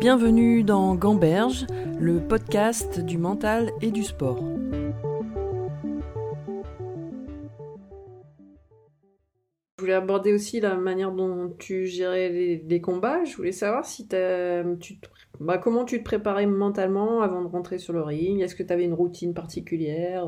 Bienvenue dans Gamberge, le podcast du mental et du sport. Je voulais aborder aussi la manière dont tu gérais les, combats. Je voulais savoir si tu bah, comment tu te préparais mentalement avant de rentrer sur le ring? Est-ce que tu avais une routine particulière?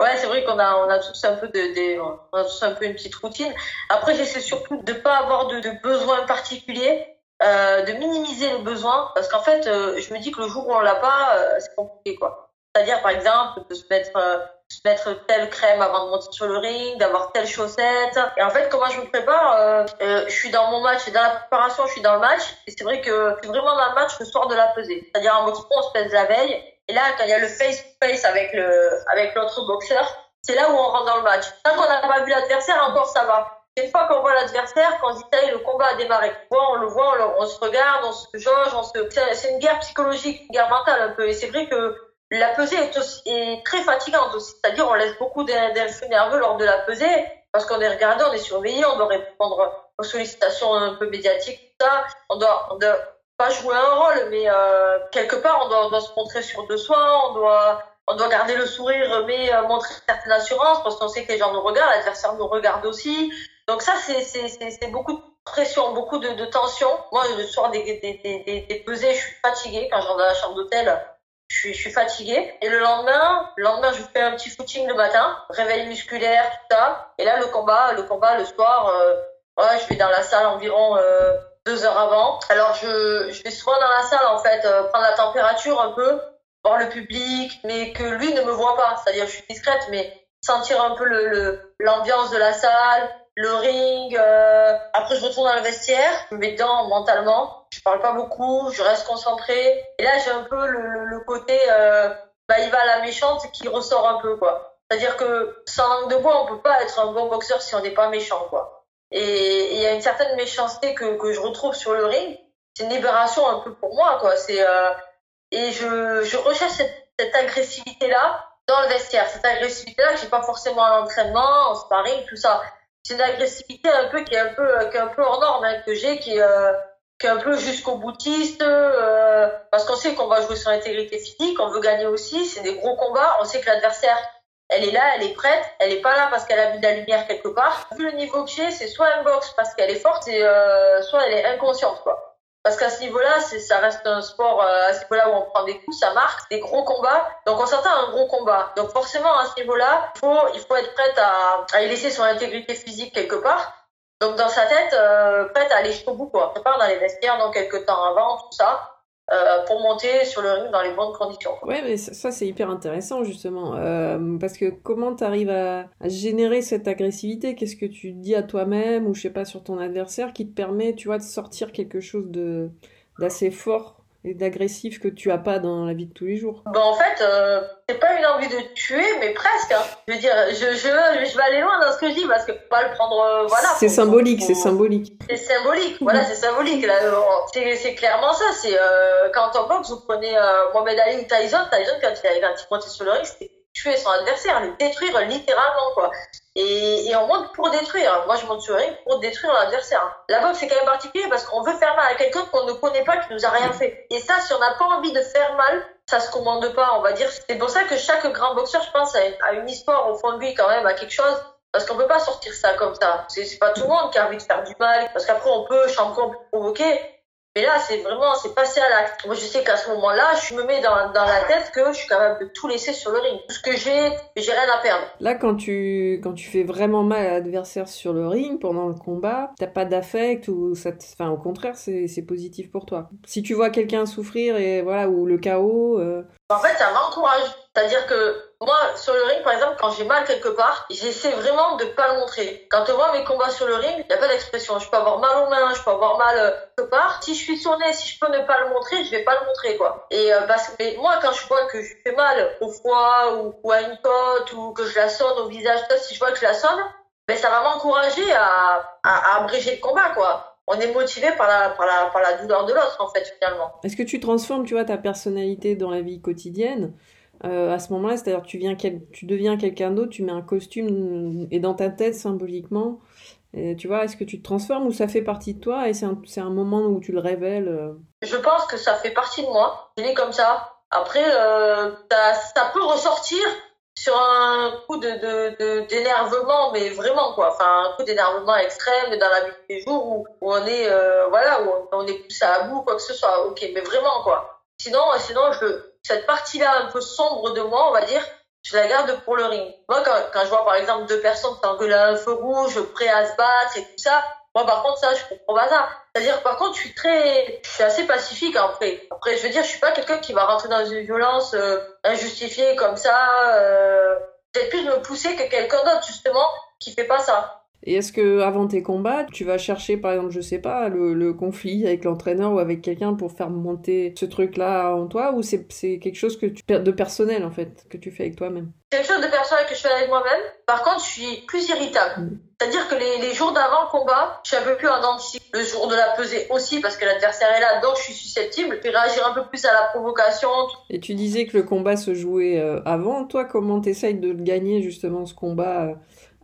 Ouais, c'est vrai qu'on a, on a tous un peu de, on a tous un peu une petite routine. Après, j'essaie surtout de pas avoir de, de besoins particuliers, euh, de minimiser les besoins, parce qu'en fait, euh, je me dis que le jour où on l'a pas, euh, c'est compliqué, quoi. C'est-à-dire, par exemple, de se mettre, euh, se mettre telle crème avant de monter sur le ring, d'avoir telle chaussette. Et en fait, comment je me prépare Je suis dans mon match dans la préparation, je suis dans le match. Et c'est vrai que je suis vraiment dans le match le soir de la pesée. C'est-à-dire, en boxe on se pèse la veille. Et là, quand il y a le face-to-face avec le, avec l'autre boxeur, c'est là où on rentre dans le match. Quand on n'a pas vu l'adversaire, encore ça va. Une fois qu'on voit l'adversaire, quand on dit le combat a démarré. On le voit, on, se regarde, on se jauge, on se, c'est une guerre psychologique, une guerre mentale un peu. Et c'est vrai que la pesée est, aussi, est très fatigante aussi. C'est-à-dire, on laisse beaucoup d'influx nerveux lors de la pesée parce qu'on est regardé, on est surveillé, on doit répondre aux sollicitations un peu médiatiques, tout ça. On doit, on doit pas jouer un rôle, mais euh, quelque part, on doit, on doit, se montrer sûr de soi, on doit, on doit garder le sourire, mais euh, montrer certaine assurance, parce qu'on sait que les gens nous regardent, l'adversaire nous regarde aussi. Donc ça, c'est beaucoup de pression, beaucoup de, de tension. Moi, le soir des, des, des, des pesées, je suis fatiguée. Quand je rentre dans la chambre d'hôtel, je suis, je suis fatiguée. Et le lendemain, le lendemain, je fais un petit footing le matin, réveil musculaire, tout ça. Et là, le combat, le combat, le soir, euh, ouais, je vais dans la salle environ... Euh, deux heures avant. Alors je, je vais souvent dans la salle en fait, euh, prendre la température un peu, voir le public, mais que lui ne me voit pas. C'est-à-dire je suis discrète, mais sentir un peu le l'ambiance de la salle, le ring. Euh... Après je retourne dans le vestiaire, je me mets dedans mentalement. Je parle pas beaucoup, je reste concentrée. Et là j'ai un peu le, le, côté, euh, bah il va à la méchante qui ressort un peu quoi. C'est-à-dire que sans langue de bois, on peut pas être un bon boxeur si on n'est pas méchant quoi. Et il y a une certaine méchanceté que, que je retrouve sur le ring. C'est une libération un peu pour moi, quoi. C'est euh, et je, je recherche cette, cette agressivité-là dans le vestiaire. Cette agressivité-là que j'ai pas forcément à l'entraînement, en sparring, tout ça. C'est une agressivité un peu qui est un peu qui est un peu hors norme hein, que j'ai, qui est euh, qui est un peu jusqu'au boutiste, euh, parce qu'on sait qu'on va jouer sur l'intégrité physique, on veut gagner aussi, c'est des gros combats, on sait que l'adversaire elle est là, elle est prête, elle est pas là parce qu'elle a vu de la lumière quelque part. Vu le niveau que j'ai, c'est soit un box parce qu'elle est forte, euh, soit elle est inconsciente, quoi. Parce qu'à ce niveau-là, ça reste un sport, euh, à ce niveau-là où on prend des coups, ça marque, des gros combats. Donc on s'attend à un gros combat. Donc forcément, à ce niveau-là, il faut, il faut être prête à, à y laisser son intégrité physique quelque part. Donc dans sa tête, euh, prête à aller jusqu'au bout, quoi. Prépare dans les vestiaires, dans quelques temps avant, tout ça. Euh, pour monter sur le ring dans les bonnes conditions. Ouais, mais ça, c'est hyper intéressant justement, euh, parce que comment tu arrives à, générer cette agressivité? Qu'est-ce que tu dis à toi-même ou je sais pas sur ton adversaire qui te permet, tu vois, de sortir quelque chose de d'assez fort? Et d'agressif que tu as pas dans la vie de tous les jours ben, En fait, euh, c'est pas une envie de tuer, mais presque. Hein. Je veux dire, je, je, je vais aller loin dans ce que je dis parce que pas le prendre. Euh, voilà. C'est symbolique, c'est symbolique. C'est symbolique, voilà, c'est symbolique. Là, c'est clairement ça. C'est euh, quand on boxe, vous prenez euh, Mohamed Ali ou Tyson. Tyson, quand il, quand il montait sur le ring, c'était tuer son adversaire, le détruire littéralement, quoi. Et, et on monte pour détruire. Moi, je monte sur ring pour détruire l'adversaire. La boxe, c'est quand même particulier parce qu'on veut faire mal à quelqu'un qu'on ne connaît pas, qui nous a rien fait. Et ça, si on n'a pas envie de faire mal, ça se commande pas, on va dire. C'est pour ça que chaque grand boxeur, je pense, a une histoire au fond de lui quand même, à quelque chose. Parce qu'on peut pas sortir ça comme ça. C'est pas tout le monde qui a envie de faire du mal. Parce qu'après, on peut, champion, provoquer. Mais là, c'est vraiment, c'est passé à l'acte. Moi, je sais qu'à ce moment-là, je me mets dans, dans la tête que je suis capable de tout laisser sur le ring. Tout ce que j'ai, j'ai rien à perdre. Là, quand tu, quand tu fais vraiment mal à l'adversaire sur le ring pendant le combat, t'as pas d'affect ou ça te... enfin, au contraire, c'est, c'est positif pour toi. Si tu vois quelqu'un souffrir et voilà, ou le chaos. Euh, en fait, ça m'encourage. C'est-à-dire que moi, sur le ring, par exemple, quand j'ai mal quelque part, j'essaie vraiment de pas le montrer. Quand on voit mes combats sur le ring, il n'y a pas d'expression. Je peux avoir mal aux mains, je peux avoir mal euh, quelque part. Si je suis sonné, si je peux ne pas le montrer, je vais pas le montrer, quoi. Et euh, que moi, quand je vois que je fais mal au foie ou, à une côte ou que je la sonne au visage, si je vois que je la sonne, ben ça va m'encourager à, abréger le combat, quoi on est motivé par la douleur de l'autre, en fait, finalement. Est-ce que tu transformes, tu vois, ta personnalité dans la vie quotidienne euh, à ce moment-là, c'est-à-dire tu, tu deviens quelqu'un d'autre, tu mets un costume et dans ta tête symboliquement, tu vois, est-ce que tu te transformes ou ça fait partie de toi et c'est un, un, moment où tu le révèles euh Je pense que ça fait partie de moi. Je l'ai comme ça. Après, euh, ça, peut ressortir sur un coup de d'énervement, de, mais vraiment quoi. Enfin, un coup d'énervement extrême dans la vie de tous les jours où, où on est voilà où on, est poussé à bout quoi que ce soit. Ok, mais vraiment quoi. Sinon, sinon je cette partie-là un peu sombre de moi, on va dire, je la garde pour le ring. Moi, quand, je vois par exemple deux personnes s'engueuler à un feu rouge, prêts à se battre et tout ça, moi par contre ça, je comprends pas ça. C'est-à-dire par contre, je suis très, je suis assez pacifique après. Après, je veux dire, je suis pas quelqu'un qui va rentrer dans une violence euh, injustifiée comme ça. Euh, Peut-être plus me pousser que quelqu'un d'autre justement qui fait pas ça. Et est-ce que avant tes combats, tu vas chercher, par exemple, je sais pas, le, conflit avec l'entraîneur ou avec quelqu'un pour faire monter ce truc-là en toi, ou c'est quelque chose que tu de personnel en fait que tu fais avec toi-même? C'est quelque chose de personnel que je fais avec moi-même. Par contre, je suis plus irritable. Mm. C'est-à-dire que les, jours d'avant le combat, je suis un peu plus en Le jour de la pesée aussi, parce que l'adversaire est là, donc je suis susceptible. Vais réagir un peu plus à la provocation. Et tu disais que le combat se jouait euh, avant. Toi, comment t'essayes de gagner justement ce combat euh,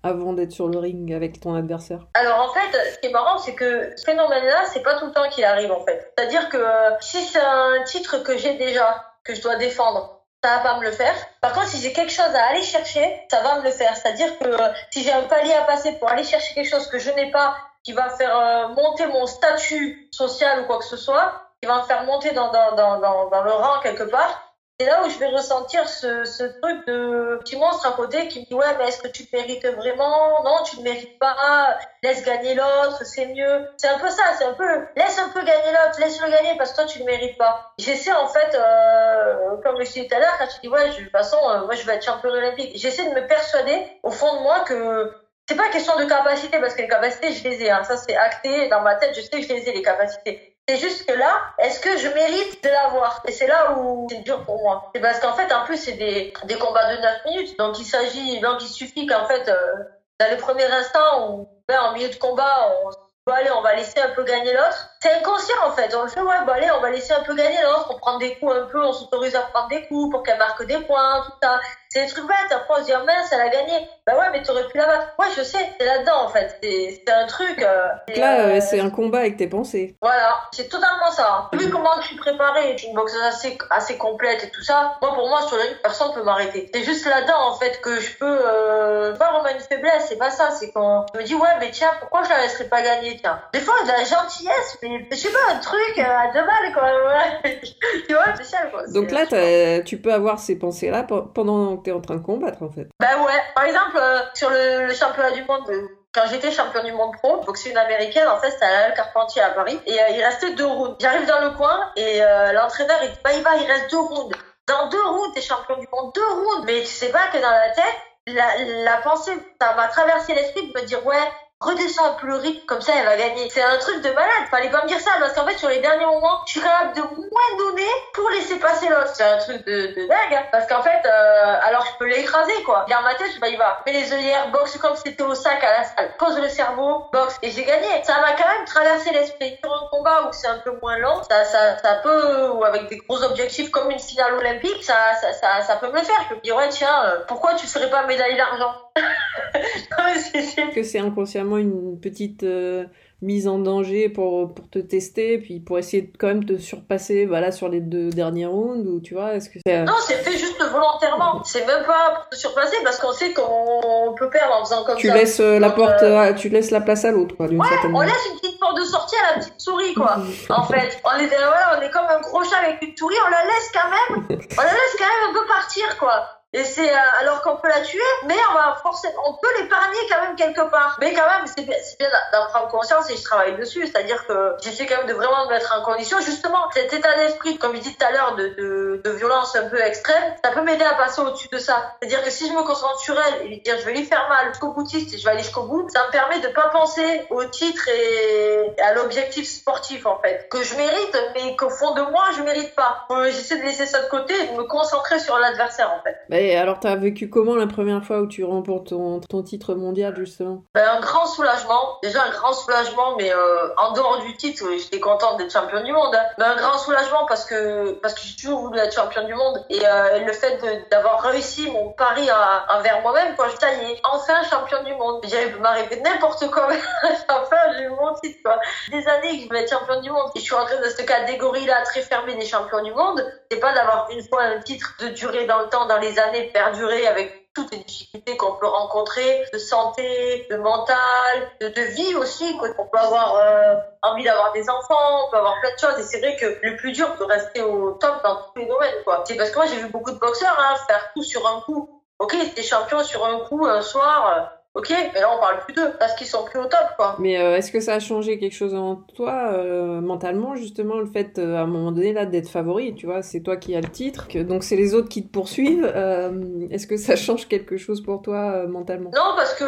avant d'être sur le ring avec ton adversaire Alors en fait, ce qui est marrant, c'est que ce phénomène-là, c'est pas tout le temps qu'il arrive en fait. C'est-à-dire que euh, si c'est un titre que j'ai déjà, que je dois défendre, ça va pas me le faire. Par contre, si j'ai quelque chose à aller chercher, ça va me le faire. C'est-à-dire que euh, si j'ai un palier à passer pour aller chercher quelque chose que je n'ai pas, qui va faire euh, monter mon statut social ou quoi que ce soit, qui va me faire monter dans, le rang quelque part, c'est là où je vais ressentir ce, ce truc de petit monstre à côté qui me dit ouais mais est-ce que tu mérites vraiment? Non tu ne mérites pas. Laisse gagner l'autre c'est mieux. C'est un peu ça c'est un peu laisse un peu gagner l'autre laisse le gagner parce que toi tu ne mérites pas. J'essaie en fait euh, comme je disais tout à l'heure quand tu dis ouais de toute façon euh, moi je vais être champion olympique. J'essaie de me persuader au fond de moi que c'est pas question de capacité parce que les capacités je les ai hein. ça c'est acté. Dans ma tête je sais que je les ai les capacités c'est juste que là, est-ce que je mérite de l'avoir? Et c'est là où c'est dur pour moi. C'est parce qu'en fait, en plus, c'est des, des combats de 9 minutes. Donc, il s'agit, donc il suffit qu'en fait, euh, dans les premiers instants où, ben, en milieu de combat, on bon allez, on va laisser un peu gagner l'autre. C'est inconscient en fait. On le fait, ouais, bon allez, on va laisser un peu gagner l'autre. On prend des coups un peu, on s'autorise à prendre des coups pour qu'elle marque des points, tout ça. C'est des trucs bêtes. Après, on se dit, oh, mince, elle a gagné. Bah ouais, mais t'aurais pu la battre. Ouais, je sais, c'est là-dedans en fait. C'est un truc. Euh, là, euh, c'est un combat avec tes pensées. Voilà, c'est totalement ça. Vu comment je suis préparée, une boxe assez, assez complète et tout ça, moi pour moi, sur la personne peut m'arrêter. C'est juste là-dedans en fait que je peux. Euh, pas vraiment une faiblesse, c'est pas ça. C'est quand je me dis, ouais, mais tiens, pourquoi je la laisserais pas gagner, tiens. Des fois, de la gentillesse, mais je sais pas, un truc euh, à deux balles, quoi. Ouais. tu vois, spécial, quoi. Donc là, tu peux avoir ces pensées-là pendant que en train de combattre, en fait. Bah ouais. Par exemple, euh, sur le, championnat du monde, euh, quand j'étais champion du monde pro, c'est une américaine, en fait, c'était à la Carpentier à Paris, et il restait deux rounds. J'arrive dans le coin, et l'entraîneur, il dit, bah, il va, il reste deux rounds. Dans deux rounds, t'es champion du monde, deux rounds. Mais tu sais pas que dans la tête, la, la pensée, ça m'a traversé l'esprit de me dire, ouais, redescends le rythme, comme ça elle va gagner. C'est un truc de malade, fallait pas me dire ça, parce qu'en fait sur les derniers moments, je suis capable de moins donner pour laisser passer l'autre. C'est un truc de, de dingue, hein. parce qu'en fait, euh, alors je peux l'écraser quoi. Dans ma tête, bah il va. Mets les œillères, boxe comme c'était au sac à la salle, pose le cerveau, boxe, et j'ai gagné. Ça m'a quand même traversé l'esprit. Sur un combat où c'est un peu moins lent, ça, ça, ça peut, ou avec des gros objectifs comme une finale olympique, ça, ça, ça, ça peut me le faire. Je peux me dire, ouais tiens, euh, pourquoi tu serais pas médaille d'argent? Que c'est inconsciemment une petite euh, mise en danger pour, pour te tester, puis pour essayer de quand même te surpasser voilà, sur les deux derniers rounds, ou tu vois, est-ce que c'est... Euh, non, c'est fait juste volontairement. C'est même pas pour te surpasser, parce qu'on sait qu'on peut perdre en faisant comme tu ça. Laisses euh, la porte, tu laisses la place à l'autre, ouais, on laisse une petite porte de sortie à la petite souris, quoi. en fait, on est, voilà, on est comme un gros chat avec une souris, on la laisse quand même, on la laisse quand même un peu partir, quoi. Et c'est euh, alors qu'on peut la tuer, mais on va forcément, on peut l'épargner quand même quelque part. Mais quand même, c'est bien, d'en prendre conscience et je travaille dessus. C'est-à-dire que j'essaie quand même de vraiment me mettre en condition. Justement, cet état d'esprit, comme je disais tout à l'heure, de, de, de, violence un peu extrême, ça peut m'aider à passer au-dessus de ça. C'est-à-dire que si je me concentre sur elle et lui dire je vais lui faire mal jusqu'au boutiste et je vais aller jusqu'au bout, ça me permet de pas penser au titre et à l'objectif sportif en fait que je mérite, mais qu'au fond de moi je mérite pas. Euh, j'essaie de laisser ça de côté et de me concentrer sur l'adversaire en fait. Bah, Et alors, t'as vécu comment la première fois où tu remportes ton, ton titre mondial, justement? Ben, Un grand soulagement. Déjà, un grand soulagement, mais euh, en dehors du titre, j'étais contente d'être championne du monde. Hein. Mais un grand soulagement parce que parce que j'ai toujours voulu être championne du monde. Et euh, le fait d'avoir réussi mon pari envers moi-même, quoi, je y est enfin championne du monde. J'avais m'arriver n'importe quoi. enfin, j'ai eu mon titre, quoi. Des années que je voulais être championne du monde. Et je suis rentrée dans cette catégorie-là très fermée des champions du monde. C'est pas d'avoir une fois un titre de durer dans le temps, dans les années perdurer avec toutes les difficultés qu'on peut rencontrer, de santé, de mental, de, vie aussi, quoi. On peut avoir euh, envie d'avoir des enfants, on peut avoir plein de choses. Et c'est vrai que le plus dur, de rester au top dans tous les domaines, quoi. C'est parce que moi, j'ai vu beaucoup de boxeurs hein, faire tout sur un coup. Ok, c'était champion sur un coup, un soir. Ok, mais là on parle plus d'eux parce qu'ils sont plus au top, quoi. Mais euh, est-ce que ça a changé quelque chose en toi euh, mentalement justement le fait euh, à un moment donné là d'être favori, tu vois, c'est toi qui as le titre, que, donc c'est les autres qui te poursuivent. est-ce que ça change quelque chose pour toi mentalement? Non, parce que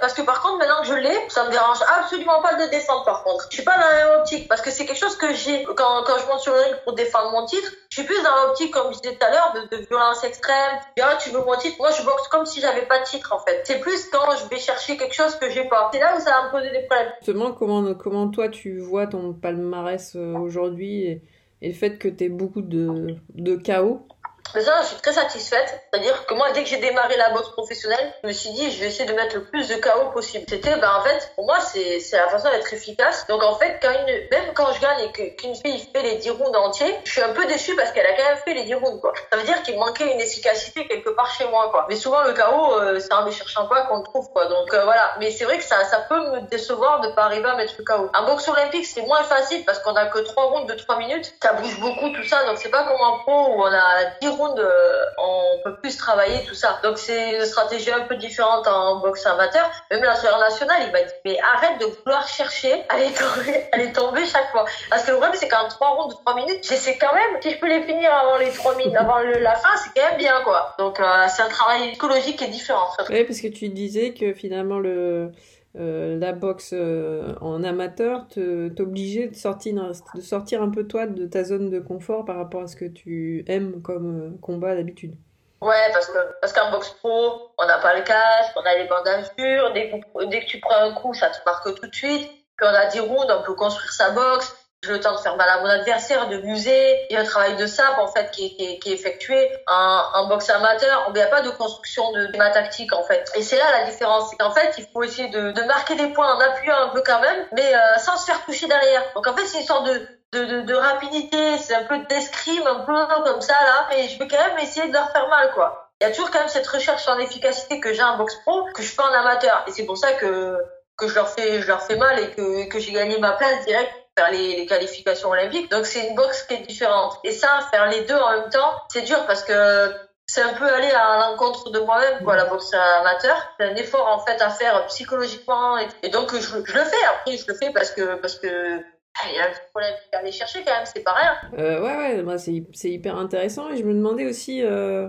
parce que par contre maintenant que je l'ai, ça me dérange absolument pas de descendre. Par contre, je suis pas dans la même optique parce que c'est quelque chose que j'ai quand quand je monte sur le ring pour défendre mon titre. Je suis plus dans l'optique comme je disais tout à l'heure de, de violence extrême. Ah, tu veux mon titre? Moi je boxe comme si j'avais pas de titre en fait. C'est plus quand je je chercher quelque chose que j'ai pas. C'est là où ça va me poser des problèmes. Justement, comment, comment toi tu vois ton palmarès euh, aujourd'hui et, et, le fait que tu aies beaucoup de, de chaos? Mais ça, je suis très satisfaite. C'est-à-dire que moi, dès que j'ai démarré la boxe professionnelle, je me suis dit, je vais essayer de mettre le plus de chaos possible. C'était, ben, en fait, pour moi, c'est, la façon d'être efficace. Donc, en fait, quand une, même quand je gagne et qu'une fille fait les 10 rounds entiers, je suis un peu déçue parce qu'elle a quand même fait les 10 rounds, quoi. Ça veut dire qu'il manquait une efficacité quelque part chez moi, quoi. Mais souvent, le chaos, euh, c'est un des cherchant pas qu'on le trouve, quoi. Donc, euh, voilà. Mais c'est vrai que ça, ça peut me décevoir de pas arriver à mettre le chaos. Un boxe olympique, c'est moins facile parce qu'on a que 3 rounds de 3 minutes. Ça bouge beaucoup, tout ça. Donc, c'est pas comme en pro où on a 10 euh, on peut plus travailler tout ça. Donc c'est une stratégie un peu différente en boxe amateur. Même l'entraîneur national, il m'a dit mais arrête de vouloir chercher à les tomber, à les tomber chaque fois. Parce que le problème c'est qu'en trois rounds de trois minutes, j'essaie quand même. Si je peux les finir avant les trois minutes, avant la fin, c'est quand même bien quoi. Donc euh, c'est un travail psychologique qui est différent. Oui, parce que tu disais que finalement le euh, la boxe euh, en amateur t'obligeait de sortir, de sortir un peu toi de ta zone de confort par rapport à ce que tu aimes comme euh, combat d'habitude. Ouais, parce que parce qu'en boxe pro, on n'a pas le casque, on a les bandages dès dès que tu prends un coup, ça te marque tout de suite. Puis on a 10 rounds, on peut construire sa boxe le temps de faire mal à mon adversaire, de muser. Il y a un travail de sape en fait qui est, qui est, effectué en, en, boxe amateur. Il n'y a pas de construction de schéma tactique en fait. Et c'est là la différence, qu'en fait il faut essayer de, marquer des points en appuyant un peu quand même, mais euh, sans se faire toucher derrière. Donc en fait c'est une sorte de de, de, rapidité, c'est un peu d'escrime, un peu comme ça là, mais je peux quand même essayer de leur faire mal quoi. Il y a toujours quand même cette recherche en efficacité que j'ai en boxe pro que je fais en amateur et c'est pour ça que que je leur fais je leur fais mal et que que j'ai gagné ma place direct faire les, les, qualifications olympiques. Donc c'est une boxe qui est différente. Et ça, faire les deux en même temps, c'est dur parce que c'est un peu aller à l'encontre de moi-même, quoi, la boxe amateur. C'est un effort en fait à faire psychologiquement et, donc je, le fais. Après, je le fais parce que parce que ah, il y a un problème à aller chercher quand même, c'est pas rien. Euh, ouais, ouais, bah, c'est hyper intéressant. Et je me demandais aussi, euh,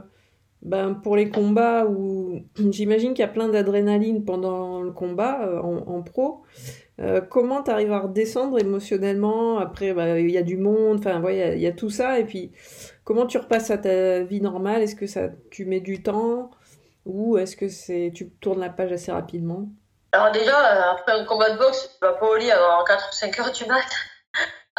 ben, pour les combats où j'imagine qu'il y a plein d'adrénaline pendant le combat euh, en, pro. Euh, comment tu arrives à redescendre émotionnellement? Après, bah, il y a du monde, enfin, il y, a tout ça. Et puis, comment tu repasses à ta vie normale? Est-ce que ça, tu mets du temps? Ou est-ce que c'est, tu tournes la page assez rapidement? Alors, déjà, euh, après un combat de boxe, tu vas pas au lit avant 4 ou 5 heures du mat.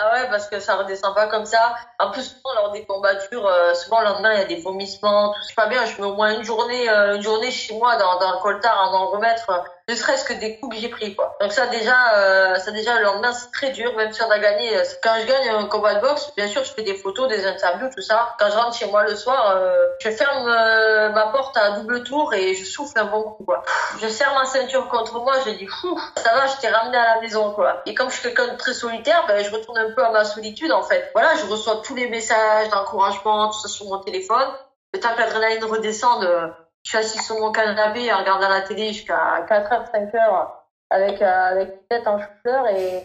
Ah ouais, parce que ça redescend pas comme ça. En plus, souvent, lors des combats durs, euh, souvent le lendemain, il y a des vomissements, tout. C'est pas bien, je mets au moins une journée, une journée chez moi dans, dans le coltard à m'en remettre ne serait-ce que des coups que j'ai pris quoi. Donc ça déjà euh, ça déjà le lendemain c'est très dur même si on a gagné euh, quand je gagne un combat de boxe bien sûr je fais des photos des interviews tout ça quand je rentre chez moi le soir euh, je ferme euh, ma porte à double tour et je souffle un bon coup quoi. Je serre ma ceinture contre moi je dis fou ça va je t'ai ramené à la maison quoi. Et comme je suis quelqu'un de très solitaire ben je retourne un peu à ma solitude en fait. Voilà je reçois tous les messages d'encouragement tout ça sur mon téléphone. Le temps que l'adrénaline redescende je suis assise sur mon canapé en regardant la télé jusqu'à 4h, 5h avec, euh, avec tête en chou et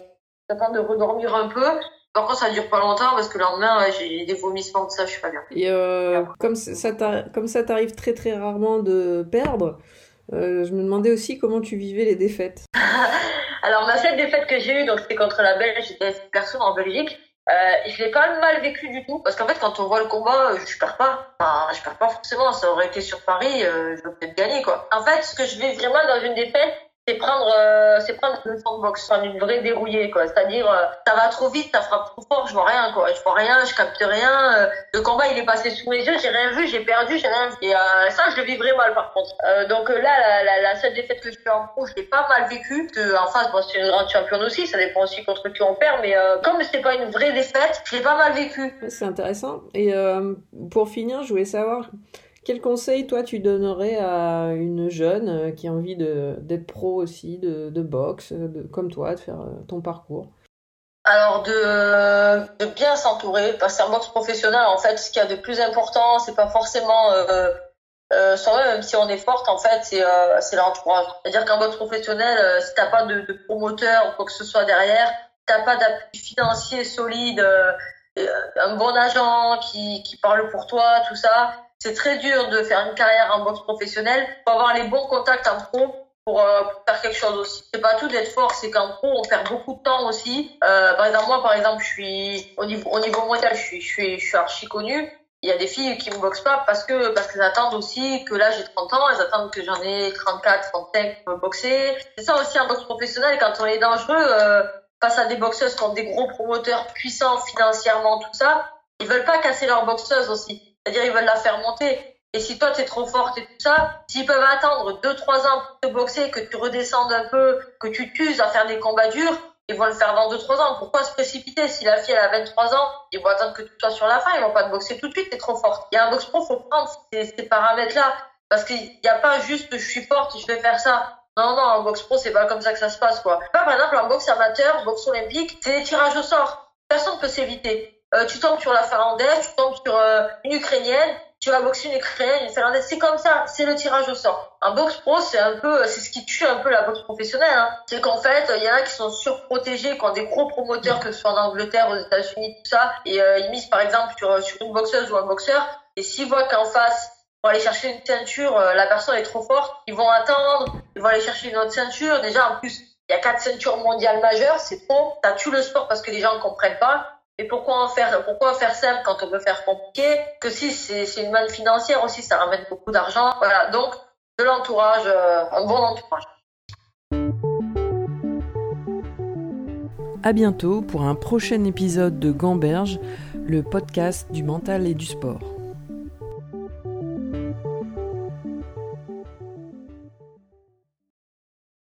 j'attends de redormir un peu. Par contre, ça dure pas longtemps parce que le lendemain, j'ai des vomissements, tout ça, je suis pas bien. Et euh, comme ça comme ça t'arrive très très rarement de perdre, euh, je me demandais aussi comment tu vivais les défaites. Alors, ma seule défaite que j'ai eue, donc c'était contre la Belge, j'étais personne en Belgique. Euh, je l'ai pas mal vécu du tout parce qu'en fait quand on voit le combat euh, je perds pas. Enfin, je perds pas forcément ça aurait été sur Paris euh, je vais peut-être gagner quoi. En fait ce que je vais vraiment dans une défaite c'est prendre euh, c'est prendre une sandbox une vraie dérouillée quoi. C'est-à-dire euh, ça va trop vite ça frappe trop fort je vois rien quoi. Je vois rien je capte rien euh, le combat il est passé sous mes yeux j'ai rien vu j'ai perdu j'ai rien vu. Et euh, ça je le vivrai mal par contre. Donc là la, la, la, seule défaite que je fais en pro je l'ai pas mal vécu. Que en face bon, c'est une grande championne aussi ça dépend aussi contre qui on perd mais comme c'était pas une vraie défaite je l'ai pas mal vécu. C'est intéressant. Et pour finir je voulais savoir quel conseil, toi, tu donnerais à une jeune euh, qui a envie d'être pro aussi, de, de boxe, de, comme toi, de faire euh, ton parcours? Alors de, de bien s'entourer, parce qu'en boxe professionnelle, en fait, ce qu'il y a de plus important, c'est pas forcément euh, euh, soi-même, même si on est forte, en fait, c'est euh, l'entourage. C'est-à-dire qu'en boxe professionnelle, euh, si t'as pas de, de, promoteur ou quoi que ce soit derrière, t'as pas d'appui financier solide, un bon agent qui, qui parle pour toi, tout ça, c'est très dur de faire une carrière en boxe professionnelle. Faut avoir les bons contacts en pro pour, euh, pour faire quelque chose aussi. C'est pas tout d'être fort, c'est qu'en pro on perd beaucoup de temps aussi. Euh, par exemple moi, par exemple, je suis au niveau au niveau mondial, je suis je suis archi connu. Il y a des filles qui me boxent pas parce que parce qu'elles attendent aussi que là j'ai 30 ans, elles attendent que j'en ai 34, 35 pour me boxer. C'est ça aussi en boxe professionnelle quand on est dangereux euh, face à des boxeuses qui ont des gros promoteurs puissants financièrement tout ça, ils veulent pas casser leur boxeuse aussi. C'est-à-dire, ils veulent la faire monter. Et si toi, tu es trop forte et tout ça, s'ils peuvent attendre 2-3 ans pour te boxer, que tu redescendes un peu, que tu t'uses à faire des combats durs, ils vont le faire dans 2-3 ans. Pourquoi se précipiter Si la fille, elle a 23 ans, ils vont attendre que tu sois sur la fin, ils vont pas te boxer tout de suite, tu es trop forte. Il y a un box pro, faut prendre ces, paramètres-là. Parce qu'il n'y a pas juste je suis forte je vais faire ça. Non, non, en boxe pro, c'est pas comme ça que ça se passe, quoi. Par exemple, en boxe amateur, boxe olympique, c'est des tirages au sort. Personne peut s'éviter. Euh, tu tombes sur la finlandaise, tu tombes sur euh, une ukrainienne, tu vas boxer une ukrainienne, une finlandaise, c'est comme ça, c'est le tirage au sort. Un boxe pro, c'est un peu, c'est ce qui tue un peu la boxe professionnelle. Hein. C'est qu'en fait, il y en a qui sont surprotégés, qui ont des gros promoteurs, que ce soit en Angleterre, aux États-Unis, tout ça, et euh, ils misent par exemple sur, sur une boxeuse ou un boxeur, et s'ils voient qu'en face, pour aller chercher une ceinture, la personne est trop forte, ils vont attendre, ils vont aller chercher une autre ceinture. Déjà, en plus, il y a quatre ceintures mondiales majeures, c'est trop. Ça tue le sport parce que les gens ne comprennent pas. Et pourquoi en faire, pourquoi faire simple quand on veut faire compliqué Que si c'est une manne financière aussi, ça ramène beaucoup d'argent. Voilà, donc de l'entourage, euh, un bon entourage. À bientôt pour un prochain épisode de Gamberge, le podcast du mental et du sport.